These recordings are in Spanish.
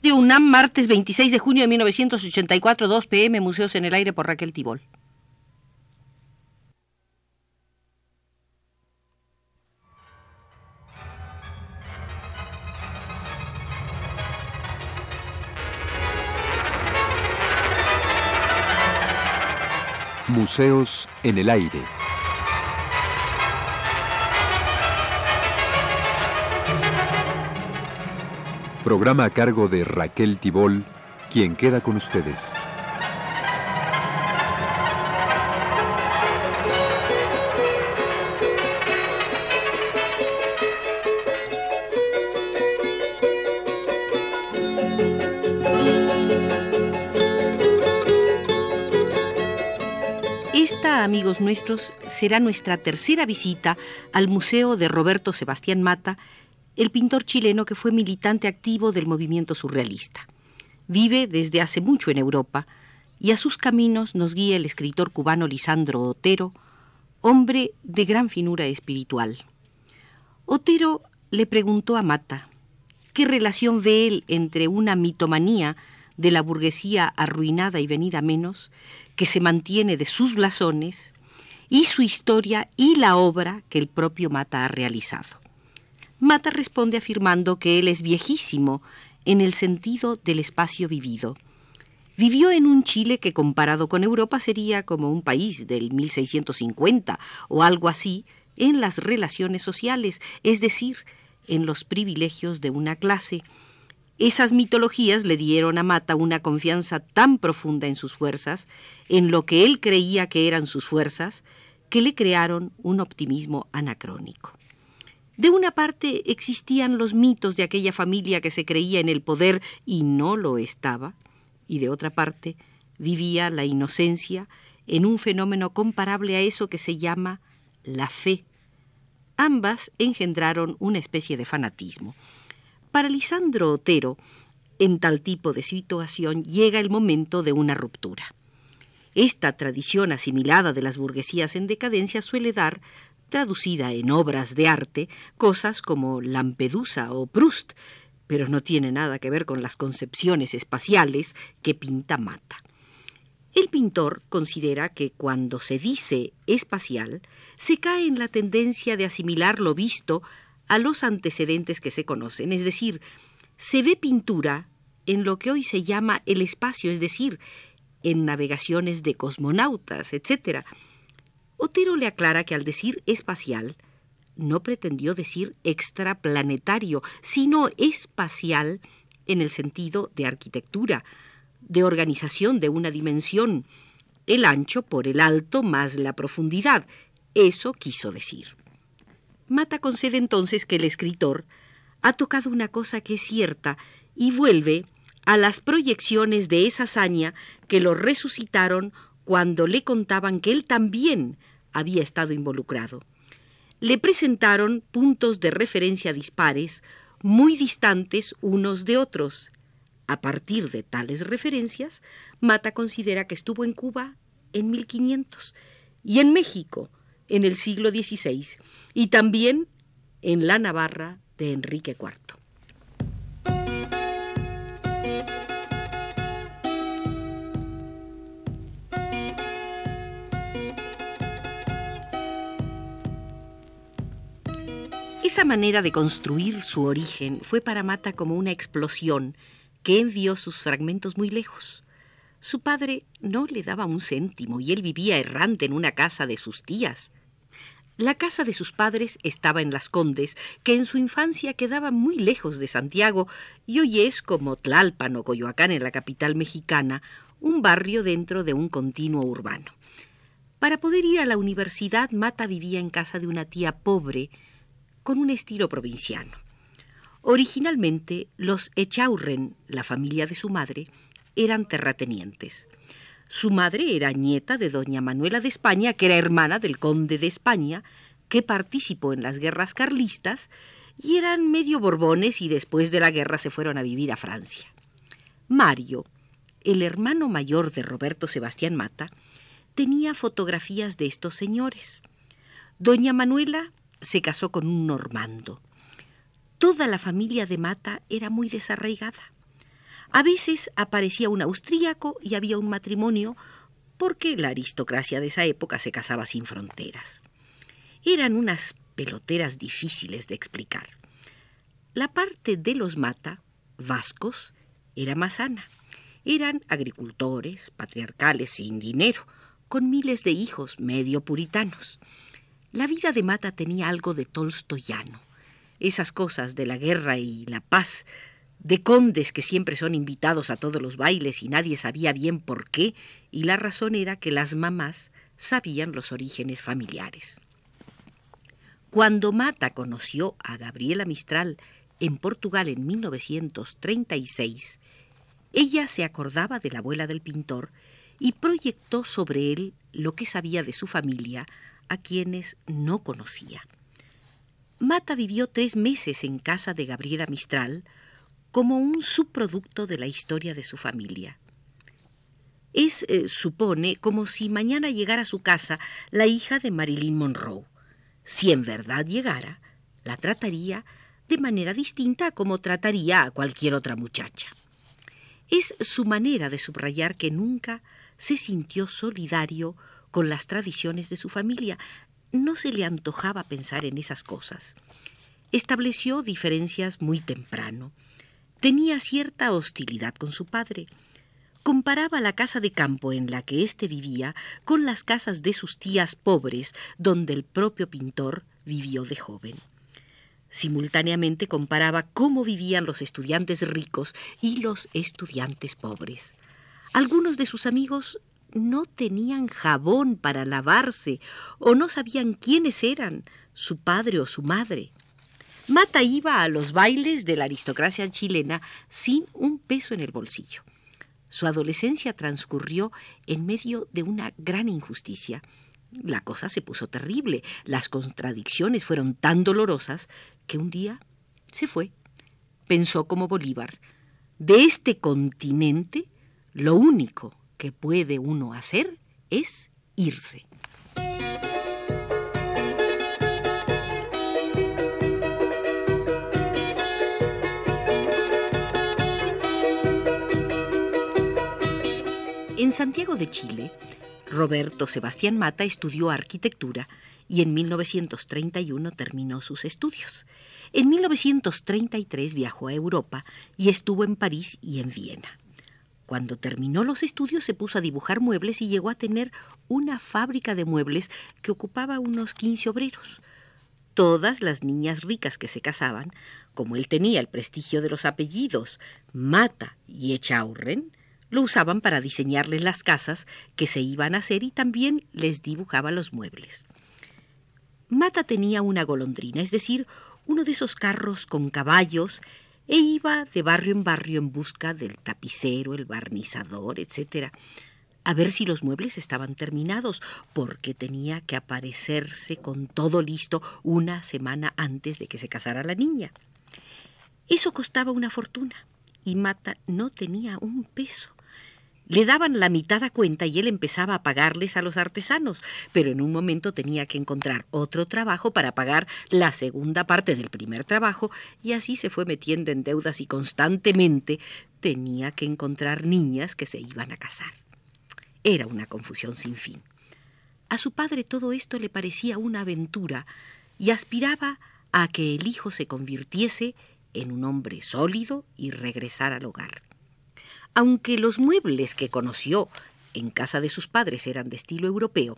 Radio UNAM, martes 26 de junio de 1984, 2 pm, Museos en el Aire por Raquel Tibol. Museos en el Aire. Programa a cargo de Raquel Tibol, quien queda con ustedes. Esta, amigos nuestros, será nuestra tercera visita al Museo de Roberto Sebastián Mata, el pintor chileno que fue militante activo del movimiento surrealista. Vive desde hace mucho en Europa y a sus caminos nos guía el escritor cubano Lisandro Otero, hombre de gran finura espiritual. Otero le preguntó a Mata qué relación ve él entre una mitomanía de la burguesía arruinada y venida menos, que se mantiene de sus blasones, y su historia y la obra que el propio Mata ha realizado. Mata responde afirmando que él es viejísimo en el sentido del espacio vivido. Vivió en un Chile que comparado con Europa sería como un país del 1650 o algo así en las relaciones sociales, es decir, en los privilegios de una clase. Esas mitologías le dieron a Mata una confianza tan profunda en sus fuerzas, en lo que él creía que eran sus fuerzas, que le crearon un optimismo anacrónico. De una parte existían los mitos de aquella familia que se creía en el poder y no lo estaba, y de otra parte vivía la inocencia en un fenómeno comparable a eso que se llama la fe. Ambas engendraron una especie de fanatismo. Para Lisandro Otero, en tal tipo de situación llega el momento de una ruptura. Esta tradición asimilada de las burguesías en decadencia suele dar traducida en obras de arte, cosas como Lampedusa o Proust, pero no tiene nada que ver con las concepciones espaciales que pinta Mata. El pintor considera que cuando se dice espacial, se cae en la tendencia de asimilar lo visto a los antecedentes que se conocen, es decir, se ve pintura en lo que hoy se llama el espacio, es decir, en navegaciones de cosmonautas, etc., Otero le aclara que al decir espacial, no pretendió decir extraplanetario, sino espacial en el sentido de arquitectura, de organización de una dimensión, el ancho por el alto más la profundidad. Eso quiso decir. Mata concede entonces que el escritor ha tocado una cosa que es cierta y vuelve a las proyecciones de esa hazaña que lo resucitaron cuando le contaban que él también había estado involucrado. Le presentaron puntos de referencia dispares, muy distantes unos de otros. A partir de tales referencias, Mata considera que estuvo en Cuba en 1500 y en México en el siglo XVI y también en la Navarra de Enrique IV. Esa manera de construir su origen fue para Mata como una explosión que envió sus fragmentos muy lejos. Su padre no le daba un céntimo y él vivía errante en una casa de sus tías. La casa de sus padres estaba en Las Condes, que en su infancia quedaba muy lejos de Santiago y hoy es como Tlalpan o Coyoacán en la capital mexicana, un barrio dentro de un continuo urbano. Para poder ir a la universidad, Mata vivía en casa de una tía pobre, con un estilo provinciano. Originalmente, los Echaurren, la familia de su madre, eran terratenientes. Su madre era nieta de doña Manuela de España, que era hermana del conde de España, que participó en las guerras carlistas, y eran medio borbones y después de la guerra se fueron a vivir a Francia. Mario, el hermano mayor de Roberto Sebastián Mata, tenía fotografías de estos señores. Doña Manuela se casó con un normando. Toda la familia de Mata era muy desarraigada. A veces aparecía un austríaco y había un matrimonio porque la aristocracia de esa época se casaba sin fronteras. Eran unas peloteras difíciles de explicar. La parte de los mata, vascos, era más sana. Eran agricultores, patriarcales, sin dinero, con miles de hijos, medio puritanos. La vida de Mata tenía algo de tolstoyano. Esas cosas de la guerra y la paz, de condes que siempre son invitados a todos los bailes y nadie sabía bien por qué, y la razón era que las mamás sabían los orígenes familiares. Cuando Mata conoció a Gabriela Mistral en Portugal en 1936, ella se acordaba de la abuela del pintor y proyectó sobre él lo que sabía de su familia, a quienes no conocía. Mata vivió tres meses en casa de Gabriela Mistral como un subproducto de la historia de su familia. Es, eh, supone, como si mañana llegara a su casa la hija de Marilyn Monroe. Si en verdad llegara, la trataría de manera distinta a como trataría a cualquier otra muchacha. Es su manera de subrayar que nunca se sintió solidario con las tradiciones de su familia. No se le antojaba pensar en esas cosas. Estableció diferencias muy temprano. Tenía cierta hostilidad con su padre. Comparaba la casa de campo en la que éste vivía con las casas de sus tías pobres, donde el propio pintor vivió de joven. Simultáneamente comparaba cómo vivían los estudiantes ricos y los estudiantes pobres. Algunos de sus amigos no tenían jabón para lavarse o no sabían quiénes eran, su padre o su madre. Mata iba a los bailes de la aristocracia chilena sin un peso en el bolsillo. Su adolescencia transcurrió en medio de una gran injusticia. La cosa se puso terrible, las contradicciones fueron tan dolorosas que un día se fue. Pensó como Bolívar, de este continente lo único que puede uno hacer es irse. En Santiago de Chile, Roberto Sebastián Mata estudió arquitectura y en 1931 terminó sus estudios. En 1933 viajó a Europa y estuvo en París y en Viena. Cuando terminó los estudios se puso a dibujar muebles y llegó a tener una fábrica de muebles que ocupaba unos 15 obreros. Todas las niñas ricas que se casaban, como él tenía el prestigio de los apellidos Mata y Echaurren, lo usaban para diseñarles las casas que se iban a hacer y también les dibujaba los muebles. Mata tenía una golondrina, es decir, uno de esos carros con caballos e iba de barrio en barrio en busca del tapicero, el barnizador, etc., a ver si los muebles estaban terminados, porque tenía que aparecerse con todo listo una semana antes de que se casara la niña. Eso costaba una fortuna, y Mata no tenía un peso. Le daban la mitad a cuenta y él empezaba a pagarles a los artesanos, pero en un momento tenía que encontrar otro trabajo para pagar la segunda parte del primer trabajo y así se fue metiendo en deudas y constantemente tenía que encontrar niñas que se iban a casar. Era una confusión sin fin. A su padre todo esto le parecía una aventura y aspiraba a que el hijo se convirtiese en un hombre sólido y regresara al hogar. Aunque los muebles que conoció en casa de sus padres eran de estilo europeo,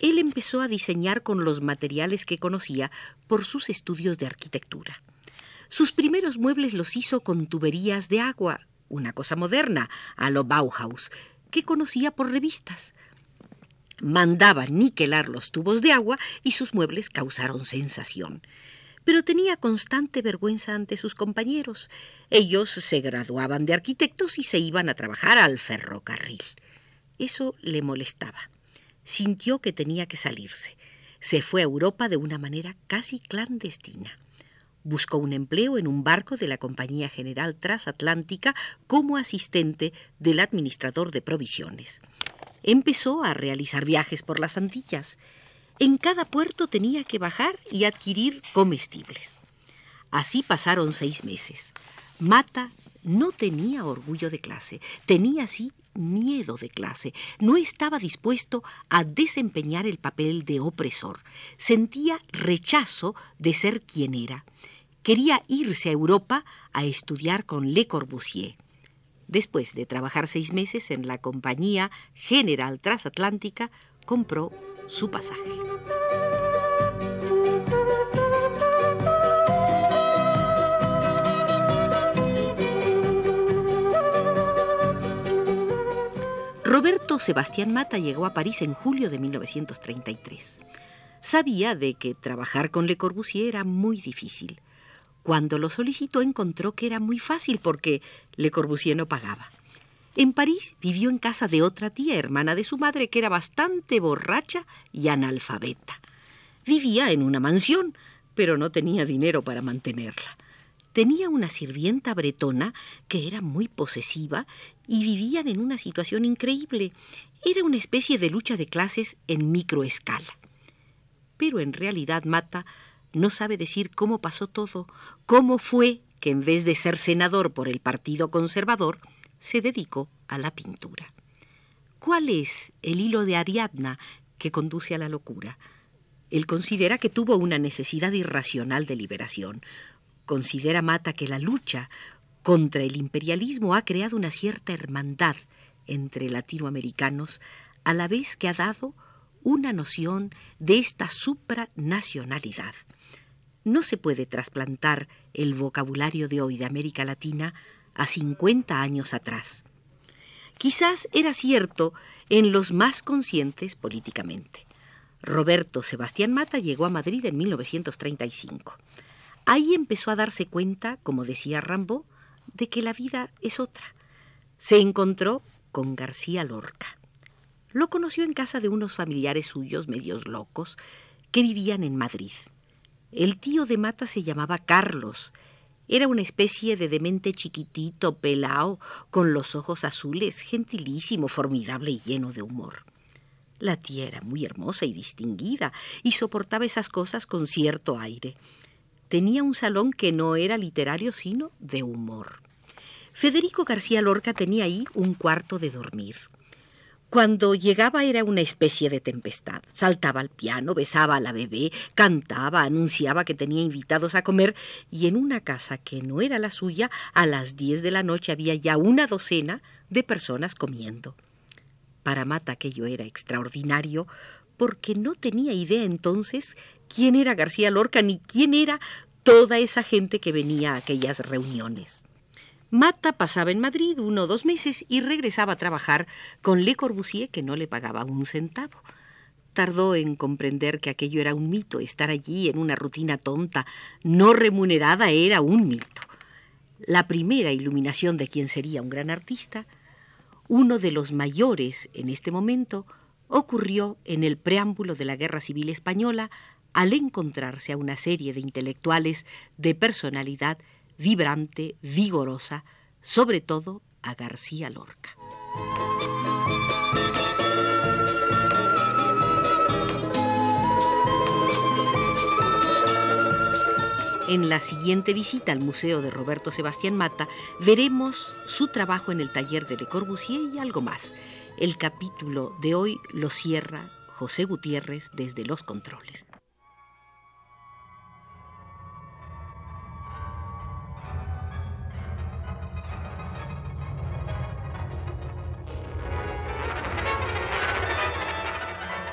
él empezó a diseñar con los materiales que conocía por sus estudios de arquitectura. Sus primeros muebles los hizo con tuberías de agua, una cosa moderna, a lo Bauhaus, que conocía por revistas. Mandaba niquelar los tubos de agua y sus muebles causaron sensación pero tenía constante vergüenza ante sus compañeros. Ellos se graduaban de arquitectos y se iban a trabajar al ferrocarril. Eso le molestaba. Sintió que tenía que salirse. Se fue a Europa de una manera casi clandestina. Buscó un empleo en un barco de la Compañía General Transatlántica como asistente del administrador de provisiones. Empezó a realizar viajes por las Antillas. En cada puerto tenía que bajar y adquirir comestibles. Así pasaron seis meses. Mata no tenía orgullo de clase, tenía sí miedo de clase, no estaba dispuesto a desempeñar el papel de opresor, sentía rechazo de ser quien era. Quería irse a Europa a estudiar con Le Corbusier. Después de trabajar seis meses en la compañía General Transatlántica, compró su pasaje. Roberto Sebastián Mata llegó a París en julio de 1933. Sabía de que trabajar con Le Corbusier era muy difícil. Cuando lo solicitó encontró que era muy fácil porque Le Corbusier no pagaba. En París vivió en casa de otra tía, hermana de su madre, que era bastante borracha y analfabeta. Vivía en una mansión, pero no tenía dinero para mantenerla. Tenía una sirvienta bretona que era muy posesiva y vivían en una situación increíble. Era una especie de lucha de clases en microescala. Pero en realidad Mata no sabe decir cómo pasó todo, cómo fue que en vez de ser senador por el Partido Conservador, se dedicó a la pintura. ¿Cuál es el hilo de Ariadna que conduce a la locura? Él considera que tuvo una necesidad irracional de liberación, Considera Mata que la lucha contra el imperialismo ha creado una cierta hermandad entre latinoamericanos, a la vez que ha dado una noción de esta supranacionalidad. No se puede trasplantar el vocabulario de hoy de América Latina a 50 años atrás. Quizás era cierto en los más conscientes políticamente. Roberto Sebastián Mata llegó a Madrid en 1935. Ahí empezó a darse cuenta, como decía Rambo, de que la vida es otra. Se encontró con García Lorca. Lo conoció en casa de unos familiares suyos, medios locos, que vivían en Madrid. El tío de Mata se llamaba Carlos. Era una especie de demente chiquitito, pelao, con los ojos azules, gentilísimo, formidable y lleno de humor. La tía era muy hermosa y distinguida, y soportaba esas cosas con cierto aire tenía un salón que no era literario, sino de humor. Federico García Lorca tenía ahí un cuarto de dormir. Cuando llegaba era una especie de tempestad. Saltaba al piano, besaba a la bebé, cantaba, anunciaba que tenía invitados a comer y en una casa que no era la suya, a las diez de la noche había ya una docena de personas comiendo. Para Mata aquello era extraordinario porque no tenía idea entonces quién era García Lorca ni quién era toda esa gente que venía a aquellas reuniones. Mata pasaba en Madrid uno o dos meses y regresaba a trabajar con Le Corbusier, que no le pagaba un centavo. Tardó en comprender que aquello era un mito, estar allí en una rutina tonta, no remunerada, era un mito. La primera iluminación de quien sería un gran artista, uno de los mayores en este momento, ocurrió en el preámbulo de la Guerra Civil Española al encontrarse a una serie de intelectuales de personalidad vibrante, vigorosa, sobre todo a García Lorca. En la siguiente visita al Museo de Roberto Sebastián Mata veremos su trabajo en el taller de Le Corbusier y algo más. El capítulo de hoy lo cierra José Gutiérrez desde los controles.